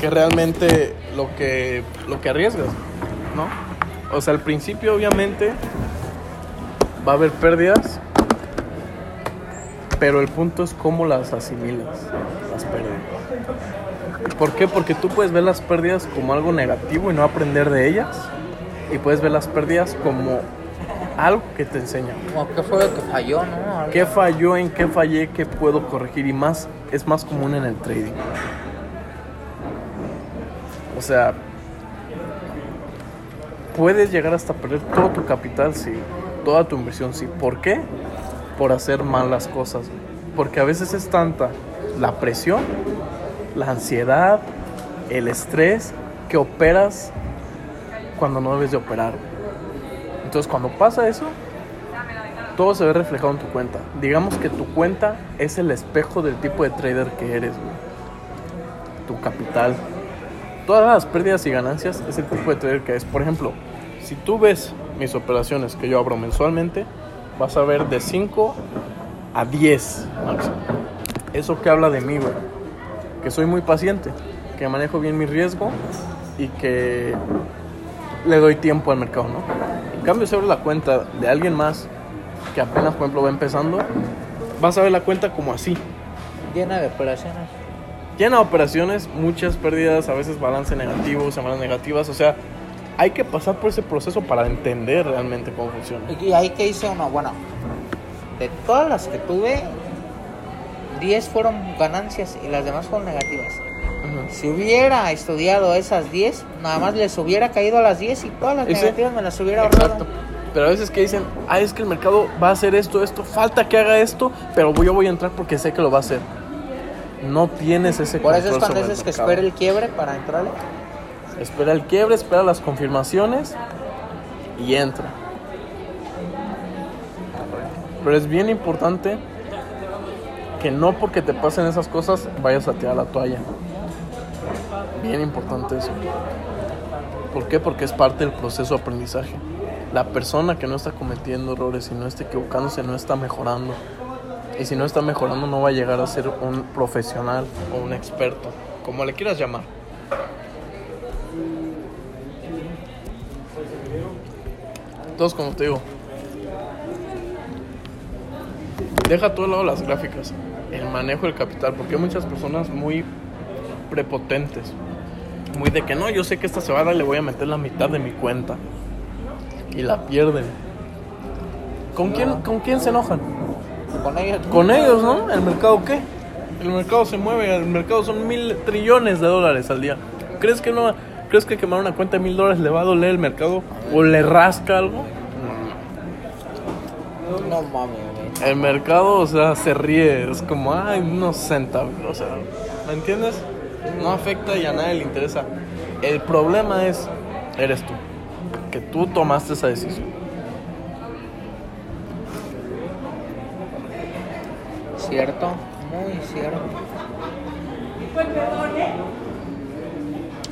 que realmente lo que, lo que arriesgas, ¿no? O sea, al principio obviamente va a haber pérdidas, pero el punto es cómo las asimilas, las pérdidas. ¿Por qué? Porque tú puedes ver las pérdidas como algo negativo y no aprender de ellas, y puedes ver las pérdidas como algo que te enseña. Como qué fue lo que falló, ¿no? ¿Qué falló? ¿En qué fallé? ¿Qué puedo corregir? Y más, es más común en el trading. O sea, puedes llegar hasta perder todo tu capital, sí. Toda tu inversión, sí. ¿Por qué? Por hacer mal las cosas. Porque a veces es tanta la presión, la ansiedad, el estrés, que operas cuando no debes de operar. Entonces, cuando pasa eso, todo se ve reflejado en tu cuenta. Digamos que tu cuenta es el espejo del tipo de trader que eres. Tu capital. Todas las pérdidas y ganancias es el tipo de trader que es. Por ejemplo, si tú ves mis operaciones que yo abro mensualmente, vas a ver de 5 a 10 máximo. Eso que habla de mí, güey. Que soy muy paciente, que manejo bien mi riesgo y que le doy tiempo al mercado, ¿no? En cambio, si abres la cuenta de alguien más que apenas, por ejemplo, va empezando, vas a ver la cuenta como así. Llena de operaciones. Llena de operaciones, muchas pérdidas, a veces balance negativo, semanas negativas, o sea, hay que pasar por ese proceso para entender realmente cómo funciona. Y ahí que hice uno, bueno, de todas las que tuve, 10 fueron ganancias y las demás fueron negativas. Si hubiera estudiado esas 10, nada más les hubiera caído a las 10 y todas las negativas me las hubiera ahorrado. Exacto. Pero a veces que dicen, ah, es que el mercado va a hacer esto, esto, falta que haga esto, pero yo voy a entrar porque sé que lo va a hacer. No tienes ese Por eso es cuando dices que espere el quiebre para entrarle. Espera el quiebre, espera las confirmaciones y entra. Pero es bien importante que no porque te pasen esas cosas vayas a tirar la toalla. Bien importante eso. ¿Por qué? Porque es parte del proceso de aprendizaje. La persona que no está cometiendo errores y no está equivocándose no está mejorando. Y si no está mejorando no va a llegar a ser un profesional o un experto, como le quieras llamar. Entonces, como te digo, deja todo de lado las gráficas, el manejo del capital, porque hay muchas personas muy prepotentes, muy de que no, yo sé que esta se va a dar, le voy a meter la mitad de mi cuenta y la pierden. ¿Con quién, ¿Con quién se enojan? Con ellos. Con ellos, ¿no? ¿El mercado qué? El mercado se mueve, el mercado son mil trillones de dólares al día. ¿Crees que no? ¿Crees que quemar una cuenta de mil dólares le va a doler el mercado? ¿O le rasca algo? No mames, güey. El mercado, o sea, se ríe, es como, ay, unos centavos, o sea, ¿me entiendes? No afecta y a nadie le interesa. El problema es, eres tú, que tú tomaste esa decisión. Cierto, muy cierto.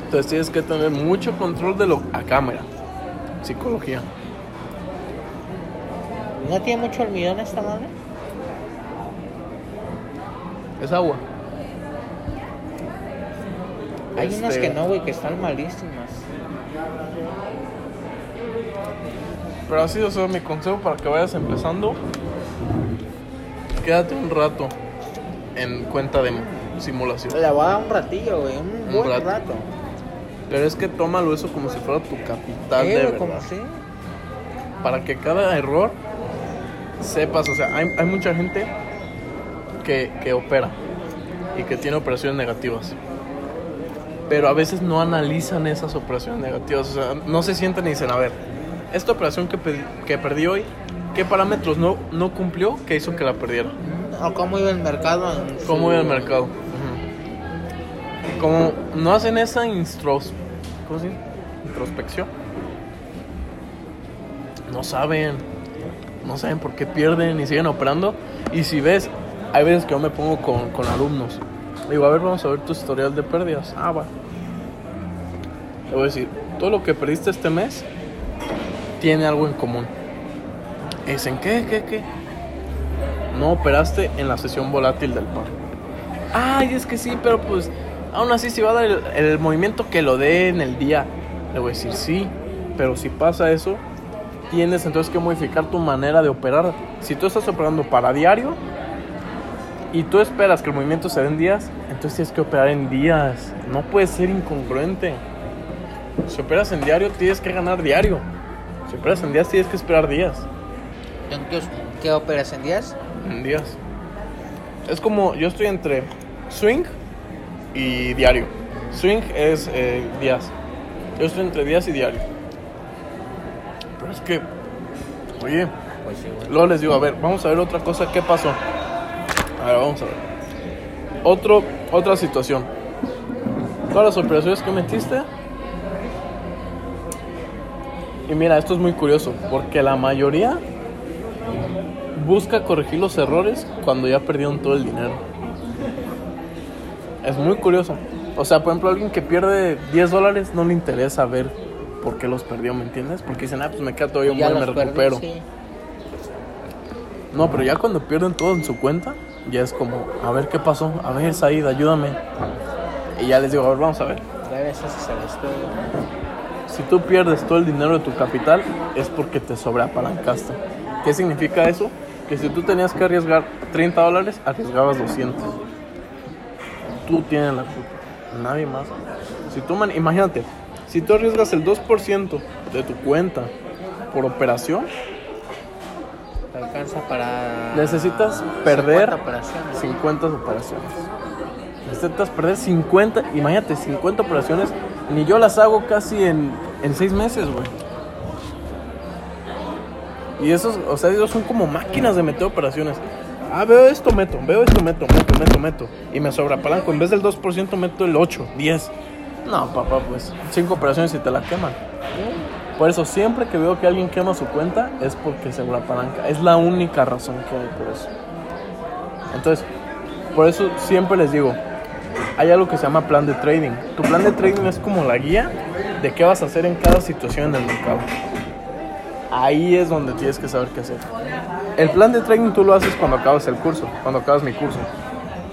Entonces tienes que tener mucho control de lo a cámara, psicología. ¿No tiene mucho almidón esta madre? Es agua. Hay unas Este- que no, güey, que están malísimas. Pero así, o sea, mi consejo para que vayas empezando, quédate un rato en cuenta de simulación. Le voy a dar un ratillo, güey, un, Un buen rato. rato. Pero es que tómalo eso como si fuera tu capital de verdad. como si. Para que cada error sepas, o sea, hay, hay mucha gente que, que opera y que tiene operaciones negativas. Pero a veces no analizan esas operaciones negativas, o sea, no se sientan y dicen, a ver, esta operación que, que perdí hoy, ¿qué parámetros no, no cumplió que hizo que la perdiera? O cómo iba el mercado en su- ¿Cómo iba el mercado? Como no hacen esa instros, ¿cómo se dice? introspección, no saben, no saben por qué pierden y siguen operando. Y si ves, hay veces que yo me pongo con, con alumnos. Digo, a ver, vamos a ver tu historial de pérdidas. Ah, va. Le voy a decir, todo lo que perdiste este mes tiene algo en común. Dicen, ¿qué, qué, qué? No operaste en la sesión volátil del par. Ay, es que sí, pero pues Aún así, si va a dar el, el movimiento que lo dé en el día, le voy a decir sí. Pero si pasa eso, tienes entonces que modificar tu manera de operar. Si tú estás operando para diario y tú esperas que el movimiento se dé en días, entonces tienes que operar en días. No puedes ser incongruente. Si operas en diario, tienes que ganar diario. Si operas en días, tienes que esperar días. Entonces, ¿qué operas en días? En días. Es como yo estoy entre swing y diario. Swing es eh, días. Yo estoy entre días y diario. Pero es que, oye, Pues sí, luego les digo, a ver, vamos a ver otra cosa, ¿qué pasó? A ver, vamos a ver. Otro, otra situación. Todas las operaciones que metiste. Y mira, esto es muy curioso, porque la mayoría busca corregir los errores cuando ya perdieron todo el dinero. Es muy curioso. O sea, por ejemplo, alguien que pierde 10 dólares no le interesa ver por qué los perdió, ¿me entiendes? Porque dicen, ah, pues me queda todavía un buen, me perdí, recupero. sí. No, pero ya cuando pierden todo en su cuenta, ya es como, a ver qué pasó, a ver, Said, ayúdame. Y ya les digo, a ver, vamos a ver. Hacer esto. Si tú pierdes todo el dinero de tu capital, es porque te sobreapalancaste. ¿Qué significa eso? Que si tú tenías que arriesgar 30 dólares, arriesgabas 200. Tú tienes la culpa, nadie más. Si tú, man- imagínate, si tú arriesgas el 2% de tu cuenta por operación, Te alcanza para. Necesitas perder 50 operaciones. 50 operaciones. Necesitas perder 50, imagínate, 50 operaciones. Ni yo las hago casi en, en 6 meses, güey. Y esos, o sea, ellos son como máquinas de meter operaciones. Ah, veo esto, meto, veo esto, meto, meto, meto, meto. Y me sobreapalanco. En vez del 2%, meto el 8, 10. No, papá, pues 5 operaciones y te la queman. Por eso, siempre que veo que alguien quema su cuenta, es porque se palanca. Es la única razón que hay por eso. Entonces, por eso siempre les digo, hay algo que se llama plan de trading. Tu plan de trading es como la guía de qué vas a hacer en cada situación en el mercado. Ahí es donde tienes que saber qué hacer. El plan de trading tú lo haces cuando acabas el curso, cuando acabas mi curso.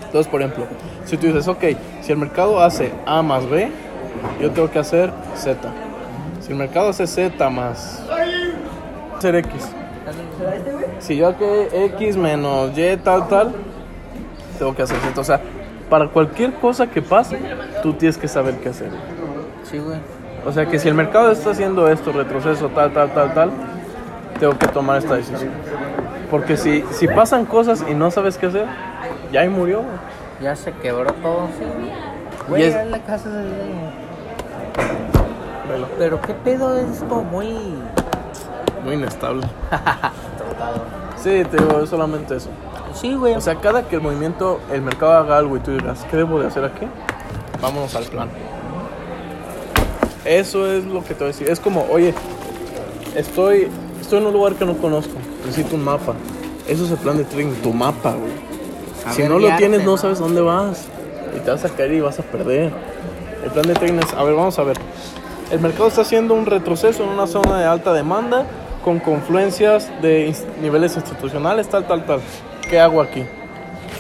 Entonces, por ejemplo, si tú dices, ok, si el mercado hace A más B, yo tengo que hacer Z. Si el mercado hace Z más hacer X. Si yo que X menos Y tal tal, tengo que hacer Z. O sea, para cualquier cosa que pase, tú tienes que saber qué hacer. Sí, güey. O sea que si el mercado está haciendo esto, retroceso, tal, tal, tal, tal, tengo que tomar esta decisión. Porque si, si pasan cosas y no sabes qué hacer, ya ahí murió. güey. Ya se quebró todo, sí. Güey, Y es- la casa de... Velo. Pero qué pedo es esto muy... Muy inestable. Sí, te digo, es solamente eso. Sí, güey. O sea, cada que el movimiento, el mercado haga algo y tú digas, ¿qué debo de hacer aquí? Vámonos al plan. Eso es lo que te voy a decir. Es como, oye, estoy, estoy en un lugar que no conozco. Necesito un mapa. Eso es el plan de trading, tu mapa, güey. A Si no lo tienes, no ¿no? sabes dónde vas. Y te vas a caer y vas a perder. El plan de trading es, a ver, vamos a ver. El mercado está haciendo un retroceso en una zona de alta demanda con confluencias de niveles institucionales, tal, tal, tal. ¿Qué hago aquí?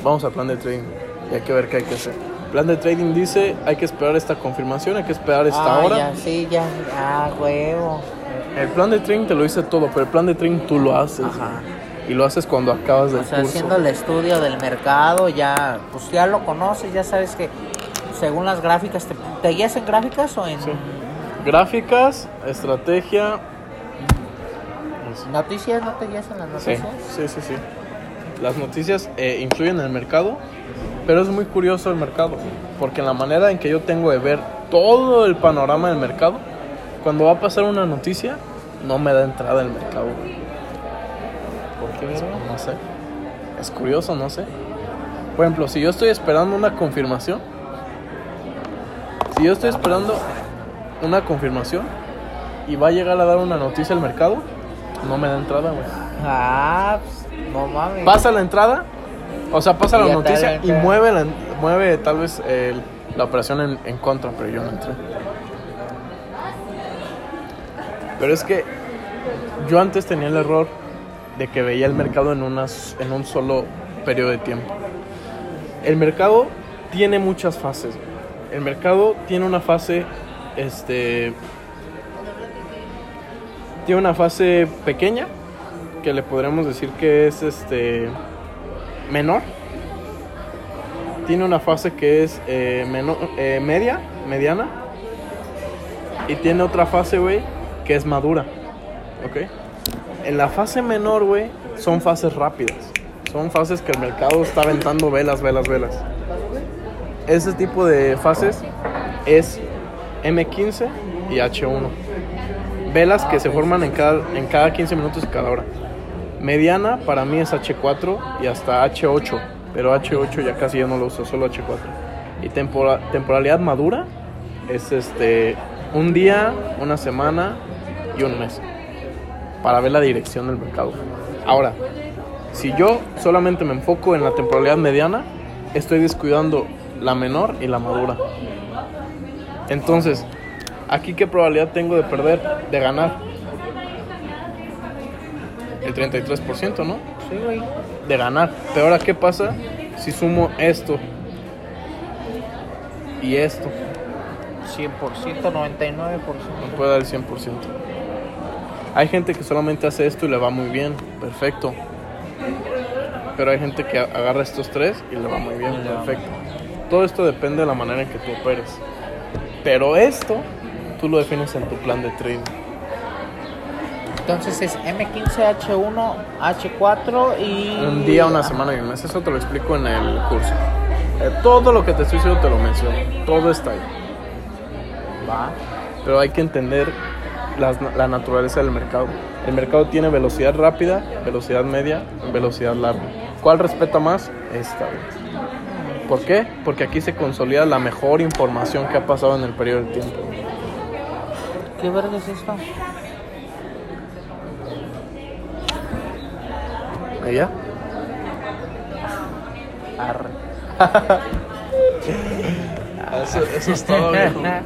Vamos al plan de trading y hay que ver qué hay que hacer. El plan de trading dice, hay que esperar esta confirmación, hay que esperar esta ah, hora. ya, sí, ya. Ah, huevo. El plan de trading te lo dice todo, pero el plan de trading tú lo haces. Ajá. Y lo haces cuando acabas del O sea, curso. haciendo el estudio del mercado, ya, pues ya lo conoces, ya sabes que según las gráficas, ¿te, te guías en gráficas o en Sí. Gráficas, estrategia. Noticias? ¿No te guías en las Sí, noticias? sí, sí, sí. Las noticias eh, influyen en el mercado, pero es muy curioso el mercado, porque en la manera en que yo tengo de ver todo el panorama del mercado, cuando va a pasar una noticia, no me da entrada el mercado. ¿Por qué? No sé. Es curioso, no sé. Por ejemplo, si yo estoy esperando una confirmación, si yo estoy esperando una confirmación y va a llegar a dar una noticia al mercado, no me da entrada, güey. Ah, pues, no mames. Pasa la entrada, o sea, pasa Y la noticia y mueve, la- mueve tal vez el- la operación en, en contra, pero yo no entré. Pero es que yo antes tenía el error de que veía el mercado en, unas, en un solo periodo de tiempo. El mercado tiene muchas fases. el mercado tiene una fase, este, tiene una fase pequeña que le podremos decir que es, este, menor. Tiene una fase que es eh, menor- eh, media, mediana. Y tiene otra fase, güey, que es madura. ¿Ok? En la fase menor, güey, son fases rápidas. Son fases que el mercado está aventando velas, velas, velas. Ese tipo de fases es M15 y H1. Velas que se forman en cada, en cada 15 minutos y cada hora. Mediana para mí es H4 y hasta H8, pero H8 ya casi ya no lo uso, solo H4. Y tempora- temporalidad madura es este un día, una semana y un mes para ver la dirección del mercado. Ahora, si yo solamente me enfoco en la temporalidad mediana, estoy descuidando la menor y la madura. Entonces, aquí qué probabilidad tengo de perder, de ganar? El 33%, ¿no? Sí, güey. De ganar. Pero ahora, ¿qué pasa si sumo esto y esto? 100%, 99%. Me puede dar el 100%. Hay gente que solamente hace esto y le va muy bien, perfecto. Pero hay gente que agarra estos tres y le va muy bien, perfecto. Todo esto depende de la manera en que tú operes. Pero esto tú lo defines en tu plan de trading. Entonces es M15H1, H4 y... Un día, una semana y un mes. Eso te lo explico en el curso. Eh, todo lo que te estoy diciendo te lo menciono. Todo está ahí. Va. pero hay que entender las- la naturaleza del mercado. El mercado tiene velocidad rápida, velocidad media, velocidad larga. ¿Cuál respeta más? Esta. ¿Por qué? Porque aquí se consolida la mejor información que ha pasado en el periodo de tiempo. ¿Qué verga es esto? ¿Y ya? Arre. Eso, eso es todo, viejo. Ya.